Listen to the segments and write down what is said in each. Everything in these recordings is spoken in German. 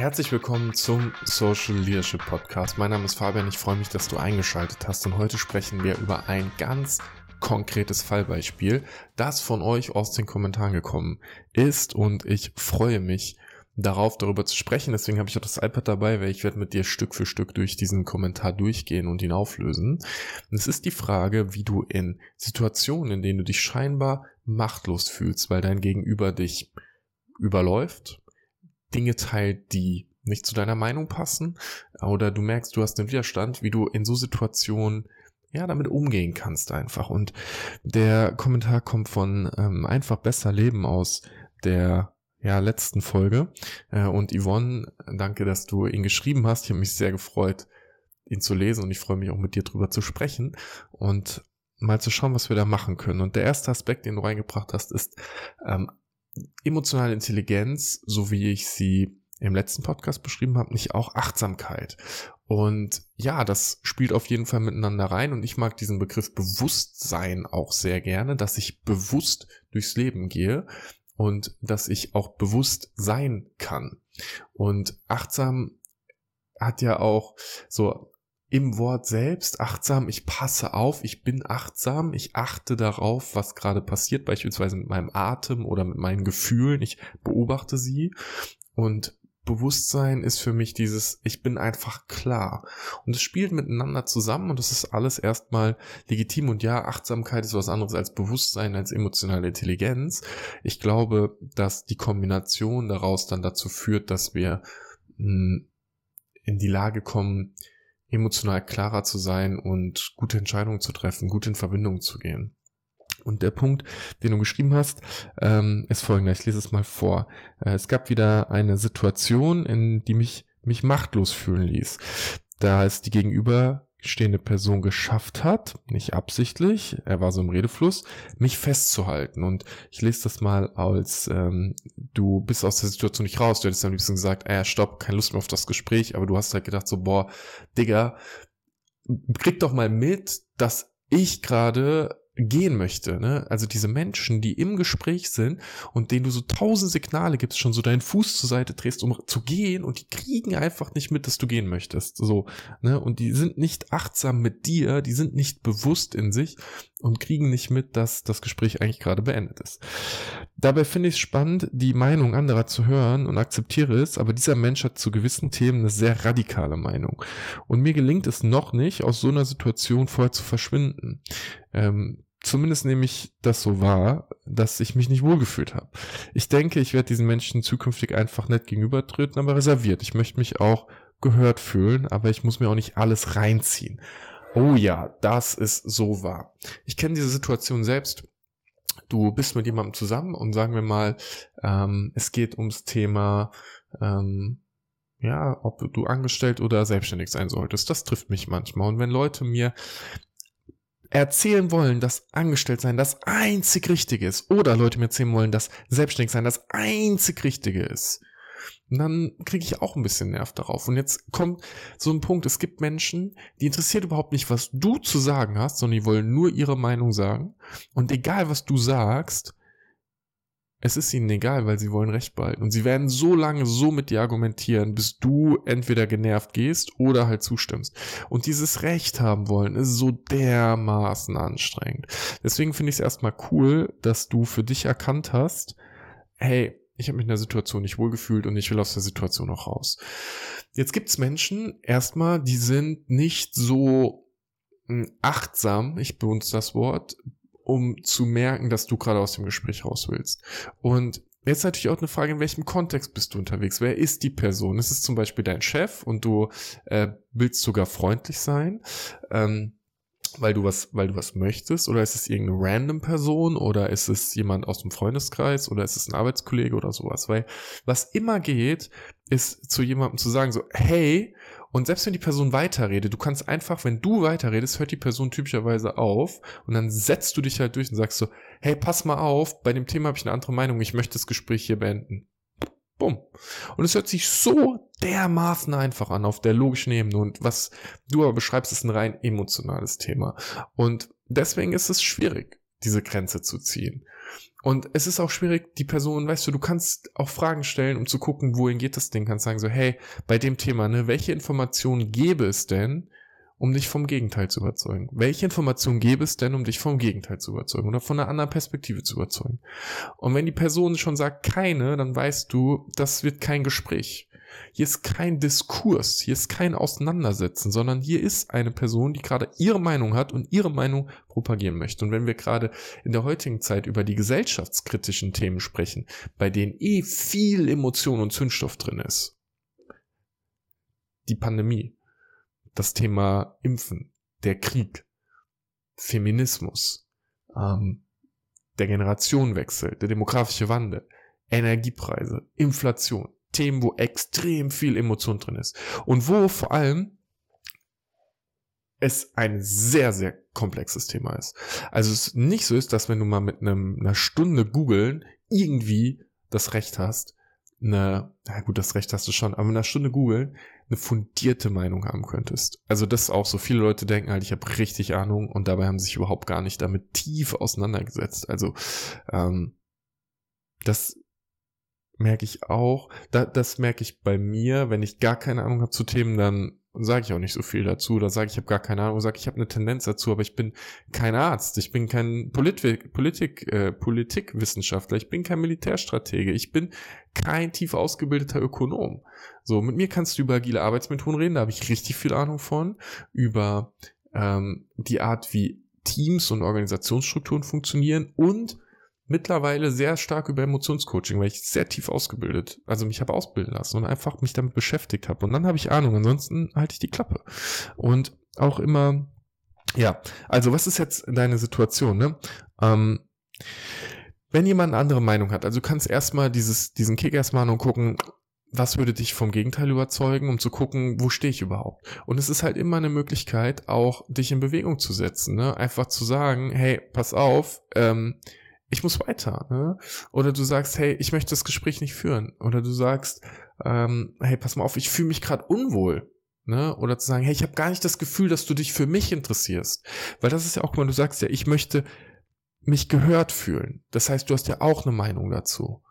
Herzlich willkommen zum Social Leadership Podcast. Mein Name ist Fabian, ich freue mich, dass du eingeschaltet hast und heute sprechen wir über ein ganz konkretes Fallbeispiel, das von euch aus den Kommentaren gekommen ist und ich freue mich darauf, darüber zu sprechen. Deswegen habe ich auch das iPad dabei, weil ich werde mit dir Stück für Stück durch diesen Kommentar durchgehen und ihn auflösen. Und es ist die Frage, wie du in Situationen, in denen du dich scheinbar machtlos fühlst, weil dein Gegenüber dich überläuft, Dinge teilt, die nicht zu deiner Meinung passen, oder du merkst, du hast einen Widerstand, wie du in so Situationen ja, damit umgehen kannst einfach. Und der Kommentar kommt von ähm, einfach besser leben aus der ja, letzten Folge. Äh, und Yvonne, danke, dass du ihn geschrieben hast. Ich habe mich sehr gefreut, ihn zu lesen und ich freue mich auch mit dir drüber zu sprechen und mal zu schauen, was wir da machen können. Und der erste Aspekt, den du reingebracht hast, ist ähm, emotionale Intelligenz, so wie ich sie im letzten Podcast beschrieben habe, nicht auch Achtsamkeit. Und ja, das spielt auf jeden Fall miteinander rein und ich mag diesen Begriff Bewusstsein auch sehr gerne, dass ich bewusst durchs Leben gehe und dass ich auch bewusst sein kann. Und achtsam hat ja auch so im Wort selbst achtsam, ich passe auf, ich bin achtsam, ich achte darauf, was gerade passiert, beispielsweise mit meinem Atem oder mit meinen Gefühlen, ich beobachte sie und Bewusstsein ist für mich dieses, ich bin einfach klar. Und es spielt miteinander zusammen und das ist alles erstmal legitim. Und ja, Achtsamkeit ist was anderes als Bewusstsein, als emotionale Intelligenz. Ich glaube, dass die Kombination daraus dann dazu führt, dass wir hm, in die Lage kommen, emotional klarer zu sein und gute Entscheidungen zu treffen, gut in Verbindung zu gehen. Und der Punkt, den du geschrieben hast, ähm, ist folgender. Ich lese es mal vor. Äh, es gab wieder eine Situation, in die mich, mich machtlos fühlen ließ. Da es die gegenüberstehende Person geschafft hat, nicht absichtlich, er war so im Redefluss, mich festzuhalten. Und ich lese das mal als, ähm, du bist aus der Situation nicht raus. Du hättest am liebsten gesagt, äh, stopp, keine Lust mehr auf das Gespräch. Aber du hast halt gedacht so, boah, Digga, krieg doch mal mit, dass ich gerade gehen möchte. Ne? Also diese Menschen, die im Gespräch sind und denen du so tausend Signale gibst, schon so deinen Fuß zur Seite drehst, um zu gehen und die kriegen einfach nicht mit, dass du gehen möchtest. So, ne? Und die sind nicht achtsam mit dir, die sind nicht bewusst in sich und kriegen nicht mit, dass das Gespräch eigentlich gerade beendet ist. Dabei finde ich es spannend, die Meinung anderer zu hören und akzeptiere es, aber dieser Mensch hat zu gewissen Themen eine sehr radikale Meinung. Und mir gelingt es noch nicht, aus so einer Situation vorher zu verschwinden. Ähm, zumindest nehme ich das so wahr, dass ich mich nicht wohlgefühlt habe. Ich denke, ich werde diesen Menschen zukünftig einfach nett gegenübertreten, aber reserviert. Ich möchte mich auch gehört fühlen, aber ich muss mir auch nicht alles reinziehen. Oh ja, das ist so wahr. Ich kenne diese Situation selbst. Du bist mit jemandem zusammen und sagen wir mal, ähm, es geht ums Thema, ähm, ja, ob du angestellt oder selbstständig sein solltest. Das trifft mich manchmal. Und wenn Leute mir erzählen wollen, dass angestellt sein das einzig Richtige ist, oder Leute mir erzählen wollen, dass selbstständig sein das einzig Richtige ist, dann kriege ich auch ein bisschen Nerv darauf. Und jetzt kommt so ein Punkt, es gibt Menschen, die interessiert überhaupt nicht, was du zu sagen hast, sondern die wollen nur ihre Meinung sagen. Und egal, was du sagst, es ist ihnen egal, weil sie wollen Recht behalten. Und sie werden so lange so mit dir argumentieren, bis du entweder genervt gehst oder halt zustimmst. Und dieses Recht haben wollen ist so dermaßen anstrengend. Deswegen finde ich es erstmal cool, dass du für dich erkannt hast, hey, ich habe mich in der Situation nicht wohlgefühlt und ich will aus der Situation auch raus. Jetzt gibt's Menschen, erstmal, die sind nicht so hm, achtsam, ich benutze das Wort, um zu merken, dass du gerade aus dem Gespräch raus willst. Und Jetzt natürlich auch eine Frage, in welchem Kontext bist du unterwegs? Wer ist die Person? Ist es zum Beispiel dein Chef und du äh, willst sogar freundlich sein? Ähm, weil du was, weil du was möchtest, oder ist es irgendeine random Person, oder ist es jemand aus dem Freundeskreis, oder ist es ein Arbeitskollege oder sowas? Weil was immer geht, ist zu jemandem zu sagen so, hey, und selbst wenn die Person weiterredet, du kannst einfach, wenn du weiterredest, hört die Person typischerweise auf und dann setzt du dich halt durch und sagst so, hey, pass mal auf, bei dem Thema habe ich eine andere Meinung, ich möchte das Gespräch hier beenden. Bumm. Und es hört sich so dermaßen einfach an auf der logischen Ebene. Und was du aber beschreibst, ist ein rein emotionales Thema. Und deswegen ist es schwierig, diese Grenze zu ziehen. und es ist auch schwierig, die Person, weißt du, du kannst auch Fragen stellen, um zu gucken, wohin geht das Ding. Kannst sagen so, hey, bei dem Thema, ne, welche Informationen gäbe es denn, um dich vom Gegenteil zu überzeugen? Welche Informationen gäbe es denn, um dich vom Gegenteil zu überzeugen oder von einer anderen Perspektive zu überzeugen? Und wenn die Person schon sagt keine, dann weißt du, das wird kein Gespräch. Hier ist kein Diskurs, hier ist kein Auseinandersetzen, sondern hier ist eine Person, die gerade ihre Meinung hat und ihre Meinung propagieren möchte. Und wenn wir gerade in der heutigen Zeit über die gesellschaftskritischen Themen sprechen, bei denen eh viel Emotion und Zündstoff drin ist, die Pandemie, das Thema Impfen, der Krieg, Feminismus, ähm, der Generationenwechsel, der demografische Wandel, Energiepreise, Inflation, Themen, wo extrem viel Emotion drin ist. Und wo vor allem es ein sehr, sehr komplexes Thema ist. Also es nicht so ist, dass wenn du mal mit einem, einer Stunde googeln irgendwie das Recht hast, eine, na gut, das Recht hast du schon, aber in einer Stunde googeln eine fundierte Meinung haben könntest. Also das ist auch so. Viele Leute denken halt, ich habe richtig Ahnung und dabei haben sich überhaupt gar nicht damit tief auseinandergesetzt. Also ähm, das merke ich auch, da, das merke ich bei mir, wenn ich gar keine Ahnung habe zu Themen, dann sage ich auch nicht so viel dazu. Da sage ich, ich habe gar keine Ahnung, sage ich habe eine Tendenz dazu, aber ich bin kein Arzt, ich bin kein Polit Politik, äh, Politikwissenschaftler, ich bin kein Militärstratege, ich bin kein tief ausgebildeter Ökonom. So, mit mir kannst du über agile Arbeitsmethoden reden, da habe ich richtig viel Ahnung von, über ähm, die Art, wie Teams und Organisationsstrukturen funktionieren. Und mittlerweile sehr stark über Emotionscoaching, weil ich sehr tief ausgebildet, also mich habe ausbilden lassen und einfach mich damit beschäftigt habe. Und dann habe ich Ahnung, ansonsten halte ich die Klappe. Und auch immer, ja, also was ist jetzt deine Situation, ne? Ähm, wenn jemand eine andere Meinung hat, also du kannst erstmal dieses, diesen Kick erstmal und gucken, was würde dich vom Gegenteil überzeugen, um zu gucken, wo stehe ich überhaupt? Und es ist halt immer eine Möglichkeit, auch dich in Bewegung zu setzen, ne? Einfach zu sagen, hey, pass auf, ähm, ich muss weiter. Ne? Oder du sagst, hey, ich möchte das Gespräch nicht führen. Oder du sagst, ähm, hey, pass mal auf, ich fühle mich gerade unwohl. Ne? Oder zu sagen, hey, ich habe gar nicht das Gefühl, dass du dich für mich interessierst. Weil das ist ja auch, wenn du sagst ja, ich möchte mich gehört fühlen. Das heißt, du hast ja auch eine Meinung dazu.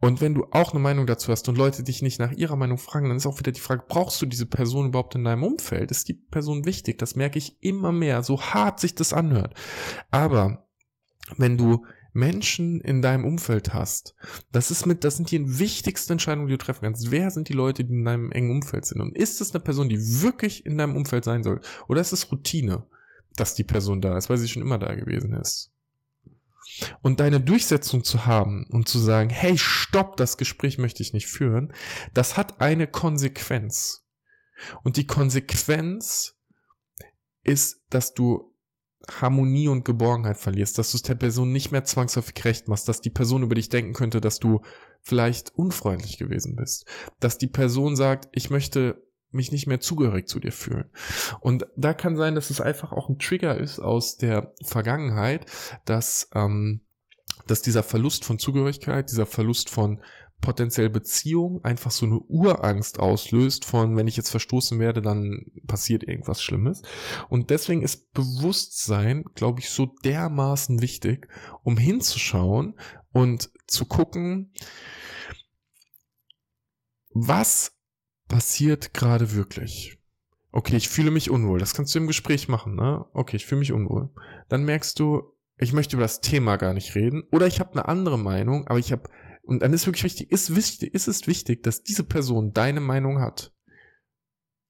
Und wenn du auch eine Meinung dazu hast und Leute dich nicht nach ihrer Meinung fragen, dann ist auch wieder die Frage, brauchst du diese Person überhaupt in deinem Umfeld? Ist die Person wichtig? Das merke ich immer mehr, so hart sich das anhört. Aber wenn du Menschen in deinem Umfeld hast, das ist mit, das sind die wichtigsten Entscheidungen, die du treffen kannst. Wer sind die Leute, die in deinem engen Umfeld sind? Und ist es eine Person, die wirklich in deinem Umfeld sein soll? Oder ist es Routine, dass die Person da ist, weil sie schon immer da gewesen ist? Und deine Durchsetzung zu haben und zu sagen, hey, stopp, das Gespräch möchte ich nicht führen, das hat eine Konsequenz. Und die Konsequenz ist, dass du Harmonie und Geborgenheit verlierst, dass du es der Person nicht mehr zwangsläufig recht machst, dass die Person über dich denken könnte, dass du vielleicht unfreundlich gewesen bist, dass die Person sagt, ich möchte mich nicht mehr zugehörig zu dir fühlen. Und da kann sein, dass es einfach auch ein Trigger ist aus der Vergangenheit, dass, ähm, dass dieser Verlust von Zugehörigkeit, dieser Verlust von potenziell Beziehung einfach so eine Urangst auslöst von, wenn ich jetzt verstoßen werde, dann passiert irgendwas Schlimmes. Und deswegen ist Bewusstsein, glaube ich, so dermaßen wichtig, um hinzuschauen und zu gucken, was passiert gerade wirklich. Okay, ich fühle mich unwohl. Das kannst du im Gespräch machen, ne? Okay, ich fühle mich unwohl. Dann merkst du, ich möchte über das Thema gar nicht reden. Oder ich habe eine andere Meinung, aber ich habe und dann ist wirklich wichtig, ist wichtig, ist es wichtig, dass diese Person deine Meinung hat.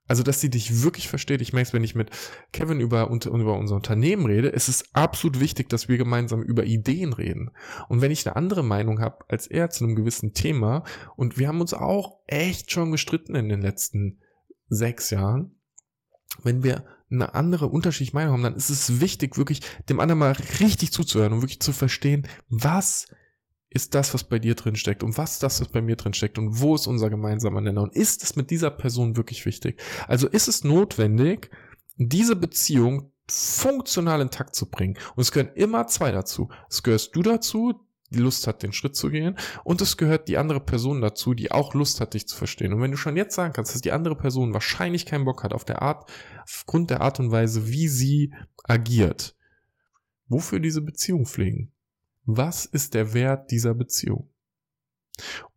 Also, dass sie dich wirklich versteht. Ich merke es, wenn ich mit Kevin über, über unser Unternehmen rede, es ist absolut wichtig, dass wir gemeinsam über Ideen reden. Und wenn ich eine andere Meinung habe als er zu einem gewissen Thema, und wir haben uns auch echt schon gestritten in den letzten sechs Jahren, wenn wir eine andere unterschiedliche Meinung haben, dann ist es wichtig, wirklich dem anderen mal richtig zuzuhören und wirklich zu verstehen, was ist das, was bei dir drin steckt und was das, was bei mir drin steckt und wo ist unser gemeinsamer Nenner und ist es mit dieser Person wirklich wichtig? Also ist es notwendig, diese Beziehung funktional intakt zu bringen. Und es gehören immer zwei dazu. Es gehörst du dazu, die Lust hat, den Schritt zu gehen. Und es gehört die andere Person dazu, die auch Lust hat, dich zu verstehen. Und wenn du schon jetzt sagen kannst, dass die andere Person wahrscheinlich keinen Bock hat auf der Art, aufgrund der Art und Weise, wie sie agiert, wofür diese Beziehung pflegen? Was ist der Wert dieser Beziehung?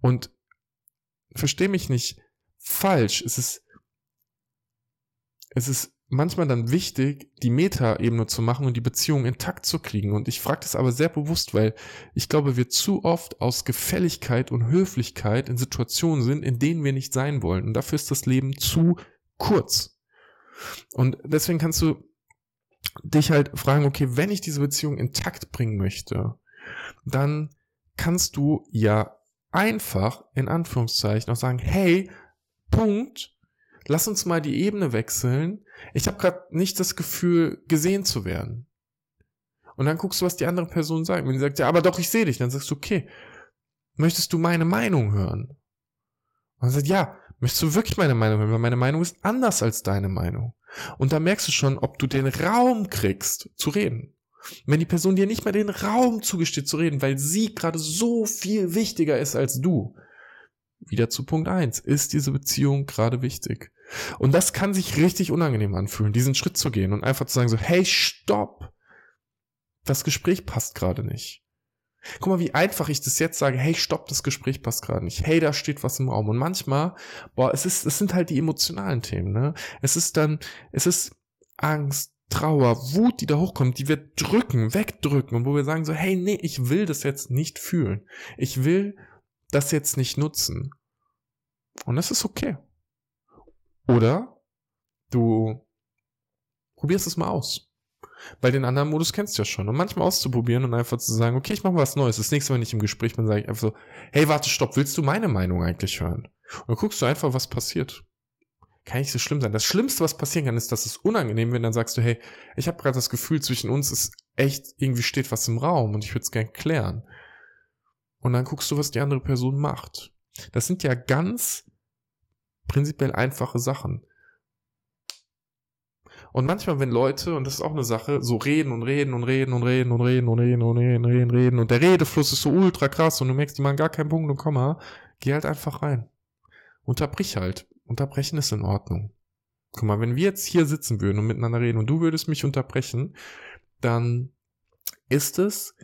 Und versteh mich nicht falsch, es ist, es ist manchmal dann wichtig, die Meta-Ebene zu machen und die Beziehung intakt zu kriegen. Und ich frage das aber sehr bewusst, weil ich glaube, wir zu oft aus Gefälligkeit und Höflichkeit in Situationen sind, in denen wir nicht sein wollen. Und dafür ist das Leben zu kurz. Und deswegen kannst du dich halt fragen, okay, wenn ich diese Beziehung intakt bringen möchte, dann kannst du ja einfach in Anführungszeichen auch sagen, hey, Punkt, lass uns mal die Ebene wechseln. Ich habe gerade nicht das Gefühl, gesehen zu werden. Und dann guckst du, was die andere Person sagt. Wenn sie sagt, ja, aber doch, ich sehe dich, dann sagst du, okay, möchtest du meine Meinung hören? Und dann sagt, ja, möchtest du wirklich meine Meinung hören? Weil meine Meinung ist anders als deine Meinung. Und da merkst du schon, ob du den Raum kriegst, zu reden. Wenn die Person dir nicht mehr den Raum zugesteht zu reden, weil sie gerade so viel wichtiger ist als du. Wieder zu Punkt eins Ist diese Beziehung gerade wichtig? Und das kann sich richtig unangenehm anfühlen, diesen Schritt zu gehen und einfach zu sagen so, hey, stopp! Das Gespräch passt gerade nicht. Guck mal, wie einfach ich das jetzt sage, hey, stopp, das Gespräch passt gerade nicht. Hey, da steht was im Raum. Und manchmal, boah, es ist, es sind halt die emotionalen Themen, ne? Es ist dann, es ist Angst, Trauer, Wut, die da hochkommt, die wir drücken, wegdrücken und wo wir sagen so, hey, nee, ich will das jetzt nicht fühlen. Ich will das jetzt nicht nutzen. Und das ist okay. Oder du probierst es mal aus. Weil den anderen Modus kennst du ja schon. Und manchmal auszuprobieren und einfach zu sagen, okay, ich mache was Neues. Das nächste Mal, wenn ich im Gespräch bin, sage ich einfach so, hey, warte, stopp, willst du meine Meinung eigentlich hören? Und dann guckst du einfach, was passiert. Kann nicht so schlimm sein. Das Schlimmste, was passieren kann, ist, dass es unangenehm wird. Dann sagst du, hey, ich habe gerade das Gefühl, zwischen uns ist echt, irgendwie steht was im Raum und ich würde es gern klären. Und dann guckst du, was die andere Person macht. Das sind ja ganz prinzipiell einfache Sachen. Und manchmal, wenn Leute, und das ist auch eine Sache, so reden und reden und reden und reden und reden und reden und reden und reden, reden und der Redefluss ist so ultra krass und du merkst, die machen gar keinen Punkt und Komma, geh halt einfach rein. Unterbrich halt. Unterbrechen ist in Ordnung. Guck mal, wenn wir jetzt hier sitzen würden und miteinander reden und du würdest mich unterbrechen, dann ist es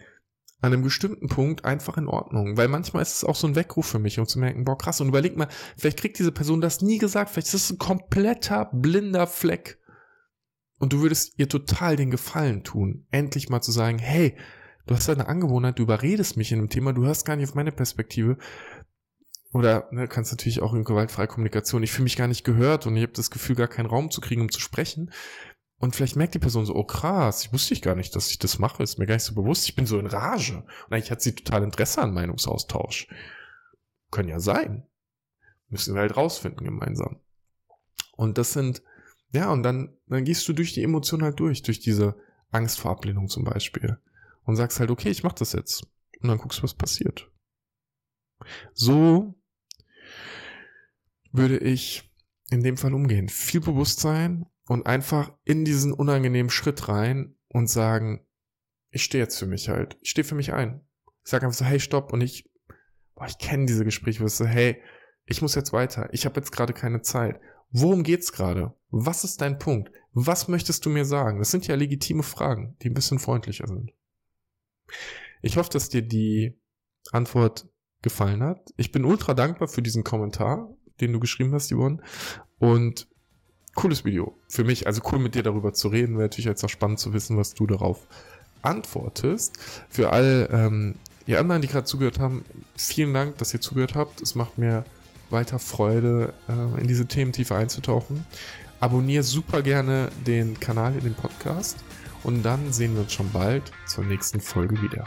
an einem bestimmten Punkt einfach in Ordnung. Weil manchmal ist es auch so ein Weckruf für mich, um zu merken, boah, krass. Und überleg mal, vielleicht kriegt diese Person das nie gesagt, vielleicht ist es ein kompletter blinder Fleck. Und du würdest ihr total den Gefallen tun, endlich mal zu sagen, hey, du hast eine Angewohnheit, du überredest mich in einem Thema, du hörst gar nicht auf meine Perspektive. Oder ne, kannst natürlich auch in gewaltfreie Kommunikation, ich fühle mich gar nicht gehört und ich habe das Gefühl, gar keinen Raum zu kriegen, um zu sprechen. Und vielleicht merkt die Person so, oh krass, ich wusste ich gar nicht, dass ich das mache, ist mir gar nicht so bewusst, ich bin so in Rage. Und eigentlich hat sie total Interesse an Meinungsaustausch. Können ja sein. Müssen wir halt rausfinden gemeinsam. Und das sind, ja, und dann, dann gehst du durch die Emotionen halt durch, durch diese Angst vor Ablehnung zum Beispiel. Und sagst halt, okay, ich mach das jetzt. Und dann guckst du, was passiert. So würde ich in dem Fall umgehen. Viel Bewusstsein und einfach in diesen unangenehmen Schritt rein und sagen, ich stehe jetzt für mich halt. Ich stehe für mich ein. Ich sage einfach so, hey, stopp. Und ich, boah, ich kenne diese Gespräche, wo ich so, hey, ich muss jetzt weiter. Ich habe jetzt gerade keine Zeit. Worum geht's gerade? Was ist dein Punkt? Was möchtest du mir sagen? Das sind ja legitime Fragen, die ein bisschen freundlicher sind. Ich hoffe, dass dir die Antwort gefallen hat. Ich bin ultra dankbar für diesen Kommentar, den du geschrieben hast, Yvonne. Und cooles Video für mich. Also cool mit dir darüber zu reden. Wäre natürlich jetzt auch spannend zu wissen, was du darauf antwortest. Für alle ähm, ihr anderen, die gerade zugehört haben, vielen Dank, dass ihr zugehört habt. Es macht mir weiter Freude, äh, in diese Themen tiefer einzutauchen. Abonniere super gerne den Kanal in den Podcast und dann sehen wir uns schon bald zur nächsten Folge wieder.